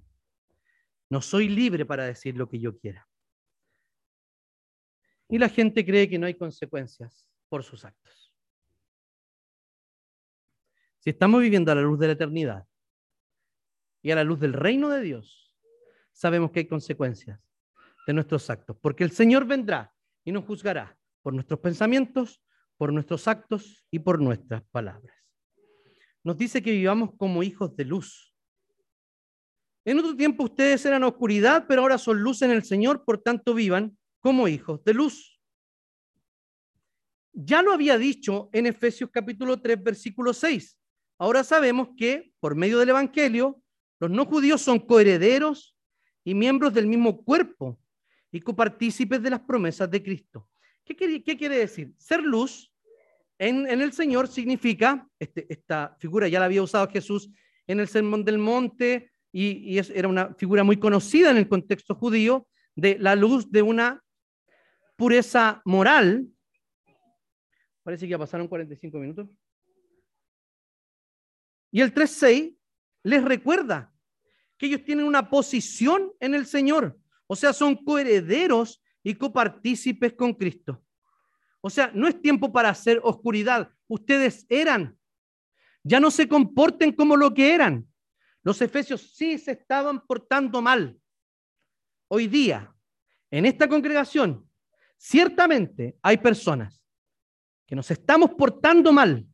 No soy libre para decir lo que yo quiera. Y la gente cree que no hay consecuencias por sus actos. Si estamos viviendo a la luz de la eternidad y a la luz del reino de Dios, sabemos que hay consecuencias de nuestros actos, porque el Señor vendrá y nos juzgará por nuestros pensamientos, por nuestros actos y por nuestras palabras. Nos dice que vivamos como hijos de luz. En otro tiempo ustedes eran oscuridad, pero ahora son luz en el Señor, por tanto vivan como hijos de luz. Ya lo había dicho en Efesios capítulo 3, versículo 6. Ahora sabemos que por medio del Evangelio, los no judíos son coherederos y miembros del mismo cuerpo y copartícipes de las promesas de Cristo. ¿Qué quiere, decir? Ser luz en, el Señor significa, este, esta figura ya la había usado Jesús en el Sermón del Monte y, y era una figura muy conocida en el contexto judío de la luz de una pureza moral. Parece que ya pasaron 45 minutos. Y el 3.6 les recuerda que ellos tienen una posición en el Señor. O sea, son coherederos y copartícipes con Cristo. O sea, no es tiempo para hacer oscuridad. Ustedes eran. Ya no se comporten como lo que eran. Los efesios sí se estaban portando mal. Hoy día, en esta congregación, ciertamente hay personas que nos estamos portando mal.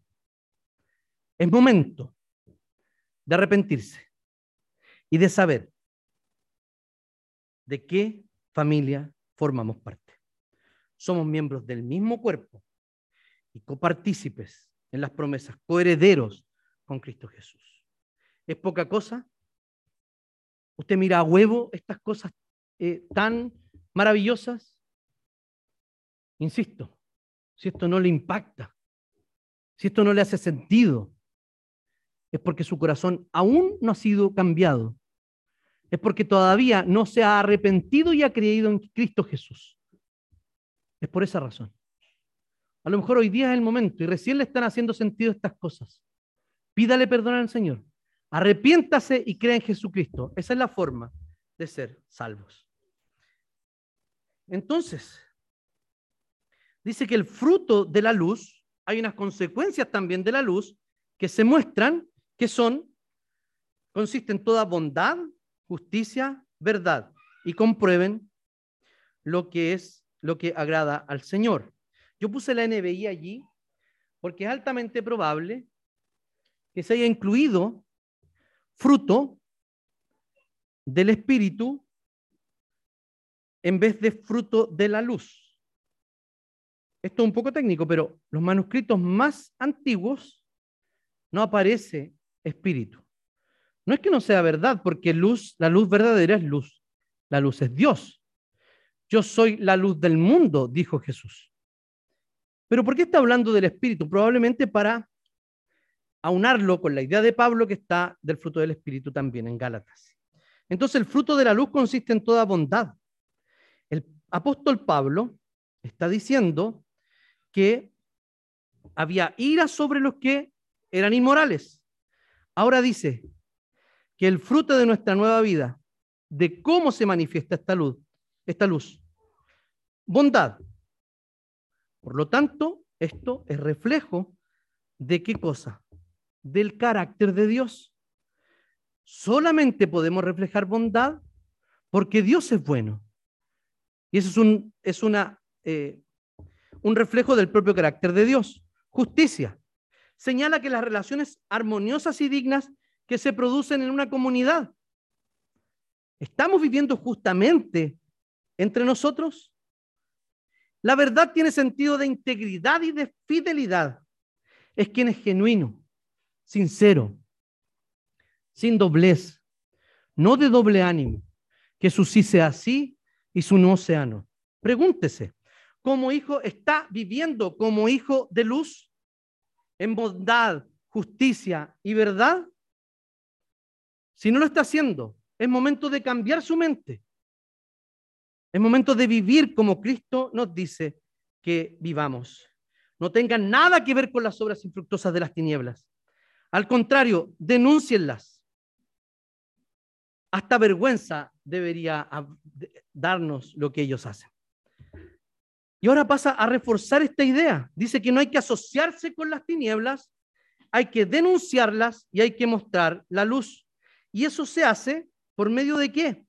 Es momento de arrepentirse y de saber de qué familia formamos parte. Somos miembros del mismo cuerpo y copartícipes en las promesas, coherederos con Cristo Jesús. ¿Es poca cosa? ¿Usted mira a huevo estas cosas eh, tan maravillosas? Insisto, si esto no le impacta, si esto no le hace sentido, es porque su corazón aún no ha sido cambiado es porque todavía no se ha arrepentido y ha creído en Cristo Jesús. Es por esa razón. A lo mejor hoy día es el momento y recién le están haciendo sentido estas cosas. Pídale perdón al Señor. Arrepiéntase y crea en Jesucristo. Esa es la forma de ser salvos. Entonces, dice que el fruto de la luz, hay unas consecuencias también de la luz que se muestran que son, consisten en toda bondad, justicia, verdad, y comprueben lo que es lo que agrada al Señor. Yo puse la NBI allí porque es altamente probable que se haya incluido fruto del Espíritu en vez de fruto de la luz. Esto es un poco técnico, pero los manuscritos más antiguos no aparece espíritu. No es que no sea verdad, porque luz, la luz verdadera es luz. La luz es Dios. Yo soy la luz del mundo, dijo Jesús. Pero ¿por qué está hablando del Espíritu? Probablemente para aunarlo con la idea de Pablo que está del fruto del Espíritu también en Gálatas. Entonces el fruto de la luz consiste en toda bondad. El apóstol Pablo está diciendo que había ira sobre los que eran inmorales. Ahora dice que el fruto de nuestra nueva vida, de cómo se manifiesta esta luz, esta luz, bondad. Por lo tanto, esto es reflejo de qué cosa? Del carácter de Dios. Solamente podemos reflejar bondad porque Dios es bueno. Y eso es un, es una, eh, un reflejo del propio carácter de Dios. Justicia. Señala que las relaciones armoniosas y dignas que se producen en una comunidad. ¿Estamos viviendo justamente entre nosotros? La verdad tiene sentido de integridad y de fidelidad. Es quien es genuino, sincero, sin doblez, no de doble ánimo, que su sí sea sí y su no sea no. Pregúntese, ¿cómo hijo está viviendo como hijo de luz en bondad, justicia y verdad? Si no lo está haciendo, es momento de cambiar su mente. Es momento de vivir como Cristo nos dice que vivamos. No tengan nada que ver con las obras infructuosas de las tinieblas. Al contrario, denúncienlas. Hasta vergüenza debería darnos lo que ellos hacen. Y ahora pasa a reforzar esta idea. Dice que no hay que asociarse con las tinieblas, hay que denunciarlas y hay que mostrar la luz. Y eso se hace por medio de qué?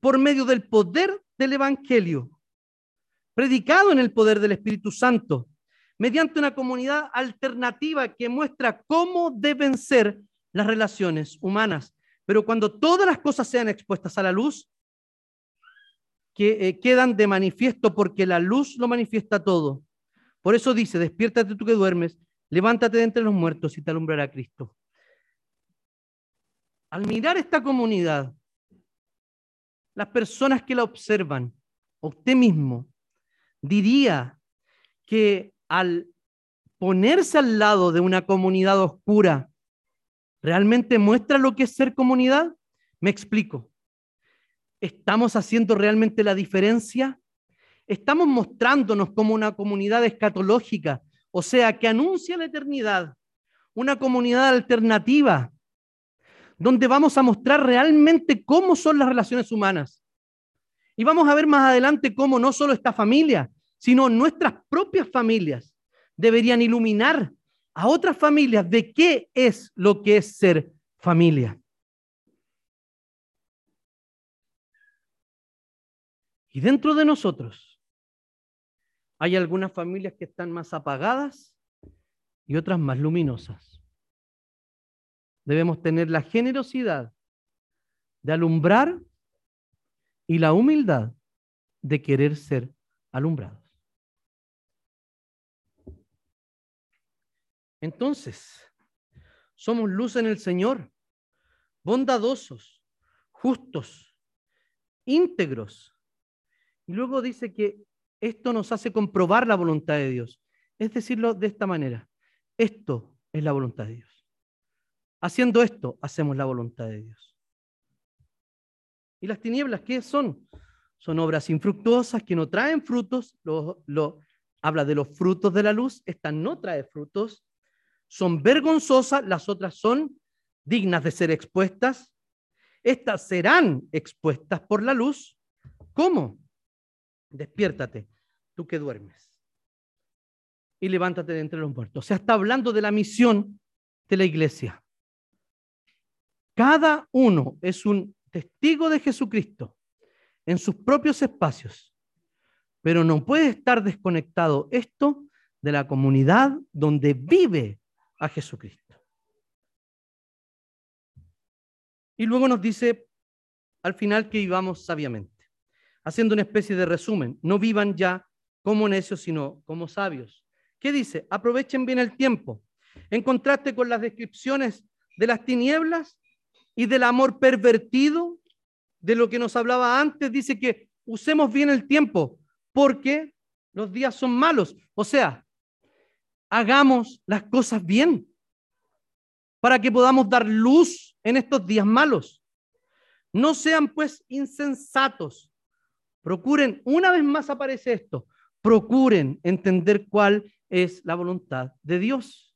Por medio del poder del Evangelio, predicado en el poder del Espíritu Santo, mediante una comunidad alternativa que muestra cómo deben ser las relaciones humanas. Pero cuando todas las cosas sean expuestas a la luz, que eh, quedan de manifiesto porque la luz lo manifiesta todo. Por eso dice, despiértate tú que duermes, levántate de entre los muertos y te alumbrará Cristo. Al mirar esta comunidad, las personas que la observan, usted mismo, diría que al ponerse al lado de una comunidad oscura, ¿realmente muestra lo que es ser comunidad? Me explico. ¿Estamos haciendo realmente la diferencia? ¿Estamos mostrándonos como una comunidad escatológica, o sea, que anuncia la eternidad, una comunidad alternativa, donde vamos a mostrar realmente cómo son las relaciones humanas. Y vamos a ver más adelante cómo no solo esta familia, sino nuestras propias familias deberían iluminar a otras familias de qué es lo que es ser familia. Y dentro de nosotros hay algunas familias que están más apagadas y otras más luminosas debemos tener la generosidad de alumbrar y la humildad de querer ser alumbrados. Entonces, somos luz en el Señor, bondadosos, justos, íntegros. Y luego dice que esto nos hace comprobar la voluntad de Dios. Es decirlo de esta manera, esto es la voluntad de Dios. Haciendo esto, hacemos la voluntad de Dios. ¿Y las tinieblas qué son? Son obras infructuosas que no traen frutos. Lo, habla de los frutos de la luz. Esta no trae frutos. Son vergonzosas. Las otras son dignas de ser expuestas. Estas serán expuestas por la luz. ¿Cómo? Despiértate, tú que duermes. Y levántate de entre los muertos. O sea, está hablando de la misión de la iglesia. Cada uno es un testigo de Jesucristo en sus propios espacios, pero no puede estar desconectado esto de la comunidad donde vive a Jesucristo. Y luego nos dice al final que vivamos sabiamente, haciendo una especie de resumen, no vivan ya como necios, sino como sabios. ¿Qué dice? Aprovechen bien el tiempo. En contraste con las descripciones de las tinieblas, y del amor pervertido, de lo que nos hablaba antes, dice que usemos bien el tiempo, porque los días son malos. O sea, hagamos las cosas bien para que podamos dar luz en estos días malos. No sean pues insensatos. Procuren, una vez más aparece esto, procuren entender cuál es la voluntad de Dios.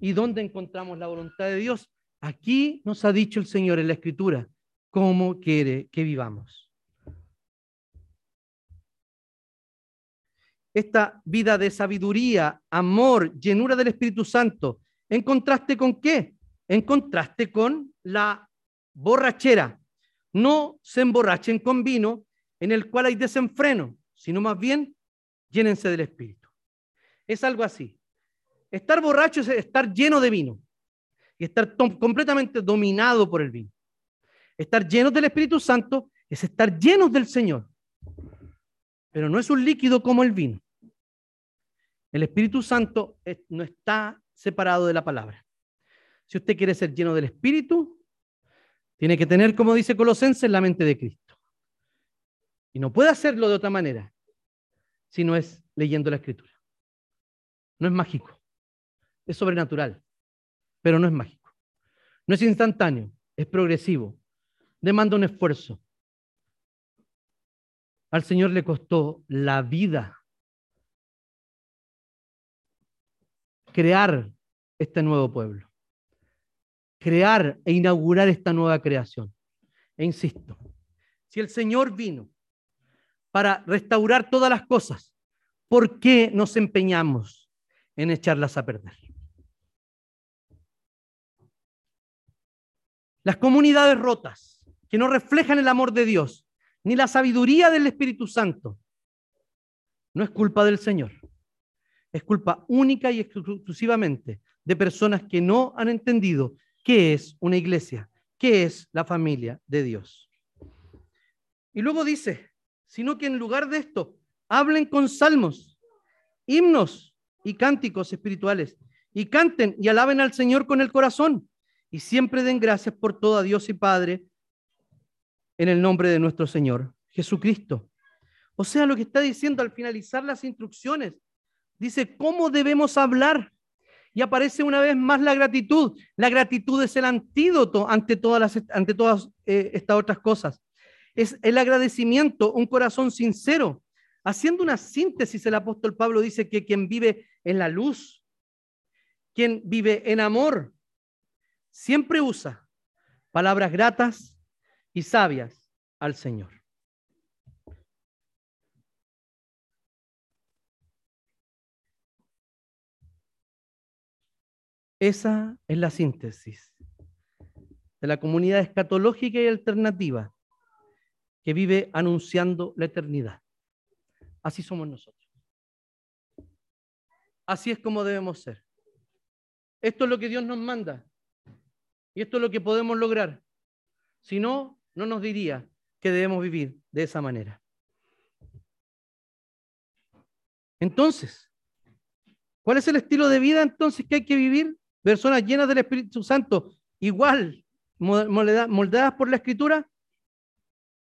¿Y dónde encontramos la voluntad de Dios? Aquí nos ha dicho el Señor en la Escritura cómo quiere que vivamos. Esta vida de sabiduría, amor, llenura del Espíritu Santo, ¿en contraste con qué? En contraste con la borrachera. No se emborrachen con vino en el cual hay desenfreno, sino más bien llénense del Espíritu. Es algo así. Estar borracho es estar lleno de vino y estar completamente dominado por el vino. Estar llenos del Espíritu Santo es estar llenos del Señor. Pero no es un líquido como el vino. El Espíritu Santo no está separado de la palabra. Si usted quiere ser lleno del Espíritu, tiene que tener, como dice Colosenses, la mente de Cristo. Y no puede hacerlo de otra manera si no es leyendo la Escritura. No es mágico, es sobrenatural, pero no es mágico. No es instantáneo, es progresivo, demanda un esfuerzo. Al Señor le costó la vida crear este nuevo pueblo, crear e inaugurar esta nueva creación. E insisto, si el Señor vino para restaurar todas las cosas, ¿por qué nos empeñamos en echarlas a perder? Las comunidades rotas que no reflejan el amor de Dios, ni la sabiduría del Espíritu Santo, no es culpa del Señor. Es culpa única y exclusivamente de personas que no han entendido qué es una iglesia, qué es la familia de Dios. Y luego dice, sino que en lugar de esto, hablen con salmos, himnos y cánticos espirituales, y canten y alaben al Señor con el corazón, y siempre den gracias por todo a Dios y Padre en el nombre de nuestro Señor Jesucristo. O sea, lo que está diciendo al finalizar las instrucciones, dice cómo debemos hablar. Y aparece una vez más la gratitud. La gratitud es el antídoto ante todas, las, ante todas eh, estas otras cosas. Es el agradecimiento, un corazón sincero. Haciendo una síntesis, el apóstol Pablo dice que quien vive en la luz, quien vive en amor, siempre usa palabras gratas, y sabias al Señor. Esa es la síntesis de la comunidad escatológica y alternativa que vive anunciando la eternidad. Así somos nosotros. Así es como debemos ser. Esto es lo que Dios nos manda. Y esto es lo que podemos lograr. Si no, no nos diría que debemos vivir de esa manera. Entonces, ¿cuál es el estilo de vida entonces que hay que vivir? Personas llenas del Espíritu Santo, igual, moldeadas por la Escritura,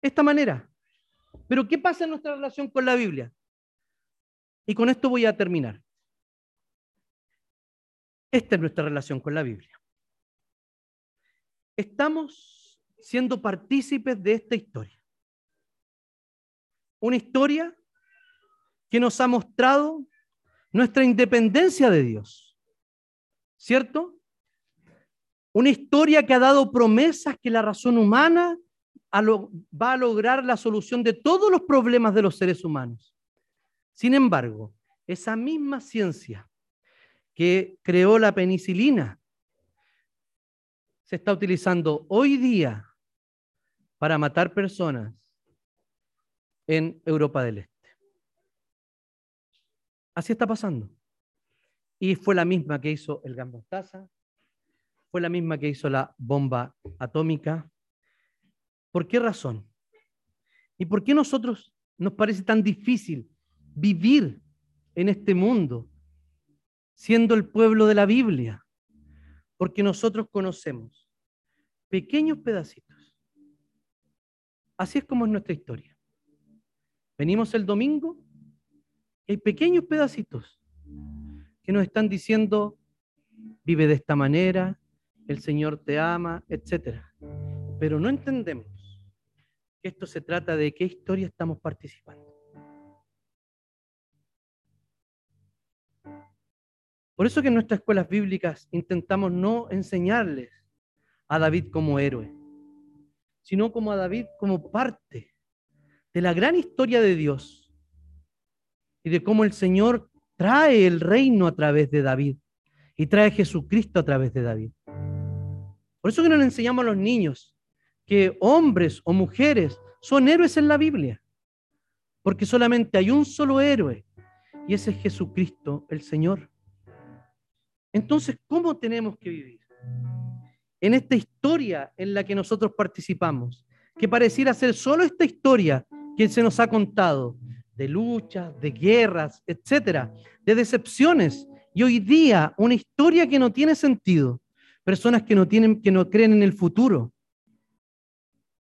esta manera. Pero ¿qué pasa en nuestra relación con la Biblia? Y con esto voy a terminar. Esta es nuestra relación con la Biblia. Estamos siendo partícipes de esta historia. Una historia que nos ha mostrado nuestra independencia de Dios. ¿Cierto? Una historia que ha dado promesas que la razón humana va a lograr la solución de todos los problemas de los seres humanos. Sin embargo, esa misma ciencia que creó la penicilina se está utilizando hoy día para matar personas en Europa del Este. Así está pasando. Y fue la misma que hizo el gas fue la misma que hizo la bomba atómica. ¿Por qué razón? ¿Y por qué nosotros nos parece tan difícil vivir en este mundo siendo el pueblo de la Biblia? Porque nosotros conocemos pequeños pedacitos Así es como es nuestra historia. Venimos el domingo y hay pequeños pedacitos que nos están diciendo, vive de esta manera, el Señor te ama, etc. Pero no entendemos que Esto se trata de qué historia estamos participando. Por eso que en nuestras escuelas bíblicas intentamos no enseñarles a David como héroe, sino como a David como parte de la gran historia de Dios y de cómo el Señor trae el reino a través de David y trae a Jesucristo a través de David. Por eso que no le enseñamos a los niños que hombres o mujeres son héroes en la Biblia, porque solamente hay un solo héroe y ese es Jesucristo, el Señor. Entonces, ¿cómo tenemos que vivir? En esta historia en la que nosotros participamos, que pareciera ser solo esta historia que se nos ha contado, de luchas, de guerras, etcétera, de decepciones, y hoy día una historia que no tiene sentido, personas que no tienen, que no creen en el futuro,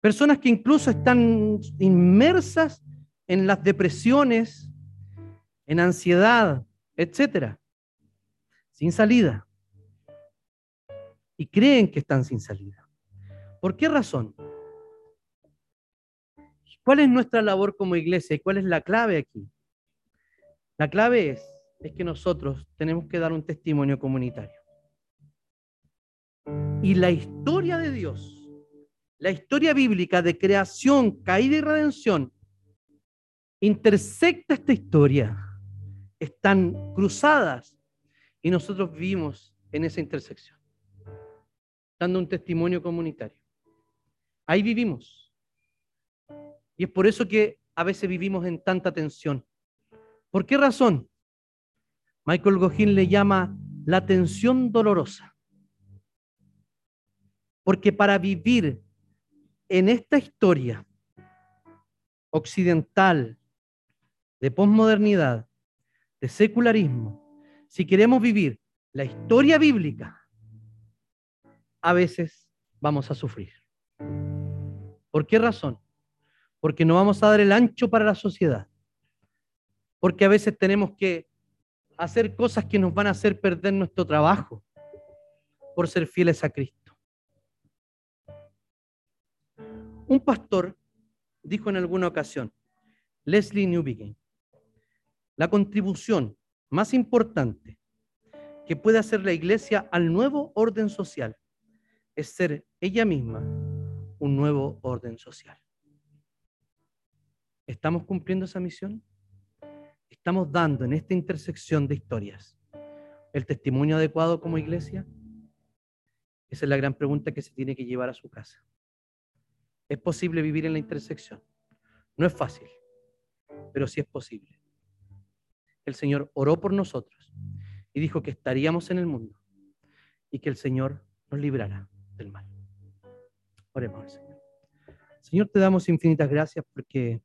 personas que incluso están inmersas en las depresiones, en ansiedad, etcétera, sin salida. Y creen que están sin salida. ¿Por qué razón? ¿Cuál es nuestra labor como iglesia y cuál es la clave aquí? La clave es, es que nosotros tenemos que dar un testimonio comunitario. Y la historia de Dios, la historia bíblica de creación, caída y redención, intersecta esta historia están cruzadas y nosotros vivimos en esa intersección, dando un testimonio comunitario. Ahí vivimos. Y es por eso que a veces vivimos en tanta tensión. ¿Por qué razón? Michael Gohin le llama la tensión dolorosa. Porque para vivir en esta historia occidental de posmodernidad, de secularismo, si queremos vivir la historia bíblica, a veces vamos a sufrir. ¿Por qué razón? Porque no vamos a dar el ancho para la sociedad. Porque a veces tenemos que hacer cosas que nos van a hacer perder nuestro trabajo por ser fieles a Cristo. Un pastor dijo en alguna ocasión, Leslie Newbegin, la contribución más importante que puede hacer la iglesia al nuevo orden social es ser ella misma un nuevo orden social. ¿Estamos cumpliendo esa misión? ¿Estamos dando en esta intersección de historias el testimonio adecuado como iglesia? Esa es la gran pregunta que se tiene que llevar a su casa. ¿Es posible vivir en la intersección? No es fácil, pero sí es posible el Señor oró por nosotros y dijo que estaríamos en el mundo y que el Señor nos librará del mal. Oremos al Señor. Señor, te damos infinitas gracias porque